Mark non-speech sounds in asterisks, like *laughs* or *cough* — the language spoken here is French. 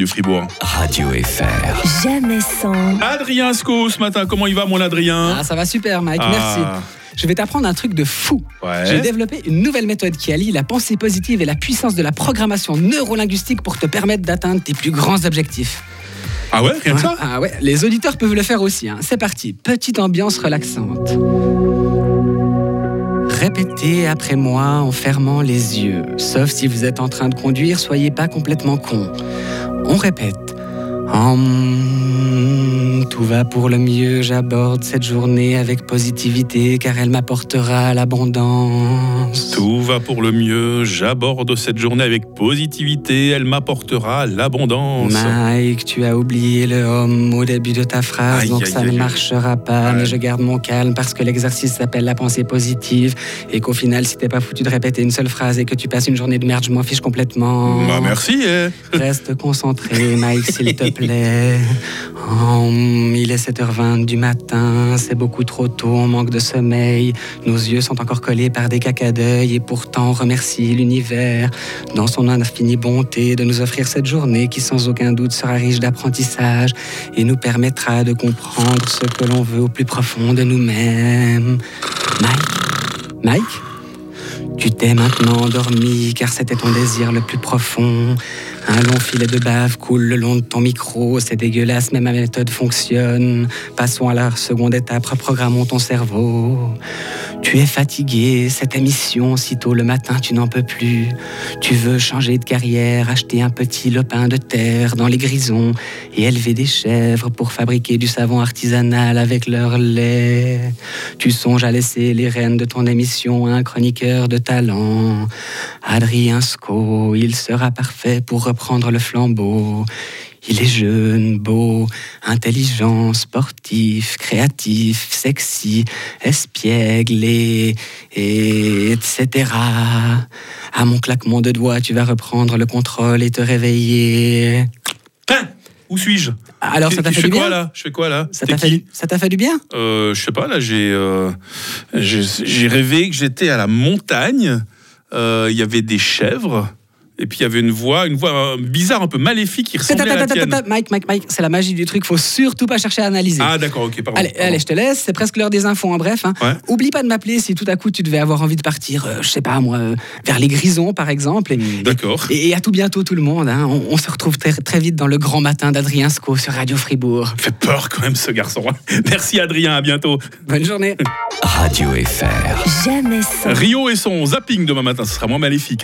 du Fribourg. Radio FR. Jamais sans. Adrien Sco ce matin, comment il va mon Adrien? Ah, ça va super, Mike, Ah, merci. Je vais t'apprendre un truc de fou. Ouais. J'ai développé une nouvelle méthode qui allie la pensée positive et la puissance de la programmation neurolinguistique pour te permettre d'atteindre tes plus grands objectifs. Ah ouais, rien que ça? Ah ouais, les auditeurs peuvent le faire aussi. hein. C'est parti, petite ambiance relaxante. Répétez après moi en fermant les yeux. Sauf si vous êtes en train de conduire, soyez pas complètement con. On répète. Hum, tout va pour le mieux, j'aborde cette journée avec positivité car elle m'apportera l'abondance. Tout va pour le mieux, j'aborde cette journée avec positivité, elle m'apportera l'abondance. Mike, tu as oublié le homme au début de ta phrase, Aïe, donc aïe, ça aïe, ne marchera pas. Mais je garde mon calme parce que l'exercice s'appelle la pensée positive et qu'au final, si t'es pas foutu de répéter une seule phrase et que tu passes une journée de merde, je m'en fiche complètement. Bah merci. eh. Reste concentré, Mike, s'il te *laughs* plaît. Il est 7h20 du matin, c'est beaucoup trop tôt, on manque de sommeil. Nos yeux sont encore collés par des caca d'œil et pourtant on remercie l'univers dans son infinie bonté de nous offrir cette journée qui sans aucun doute sera riche d'apprentissage et nous permettra de comprendre ce que l'on veut au plus profond de nous-mêmes. Mike? Mike? Tu t'es maintenant endormi car c'était ton désir le plus profond. Un long filet de bave coule le long de ton micro, c'est dégueulasse mais ma méthode fonctionne. Passons à la seconde étape, reprogrammons ton cerveau. Tu es fatigué, cette émission, si tôt le matin tu n'en peux plus. Tu veux changer de carrière, acheter un petit lopin de terre dans les grisons et élever des chèvres pour fabriquer du savon artisanal avec leur lait. Tu songes à laisser les rênes de ton émission à un chroniqueur de Adrien Sco, il sera parfait pour reprendre le flambeau. Il est jeune, beau, intelligent, sportif, créatif, sexy, espiègle et, et etc. À mon claquement de doigts, tu vas reprendre le contrôle et te réveiller. Hein? Où suis-je? Alors, ça t'a fait du bien? là? Je fais quoi là? Ça t'a fait, du- fait bien? Euh, Je sais pas, là j'ai euh, j'ai rêvé que j'étais à la montagne, Euh, il y avait des chèvres, et puis il y avait une voix, une voix euh, bizarre, un peu maléfique qui ressemblait à la tienne. Mike, Mike, Mike, c'est la magie du truc, faut surtout pas chercher à analyser. Ah d'accord, ok, pardon. Allez, pardon. allez, je te laisse, c'est presque l'heure des infos en bref. hein. Ouais. Oublie pas de m'appeler si tout à coup tu devais avoir envie de partir, euh, je sais pas moi, euh, vers les Grisons par exemple. Hmm, D'accord. et- et à tout bientôt tout le monde. hein. On, on se retrouve très, très vite dans le grand matin d'Adrien Sco sur Radio Fribourg. Fait peur quand même ce garçon. *laughs* Merci Adrien, à bientôt. Bonne journée. *laughs* Radio FR. Jamais sans. Rio et son zapping demain matin, ce sera moins maléfique. hein.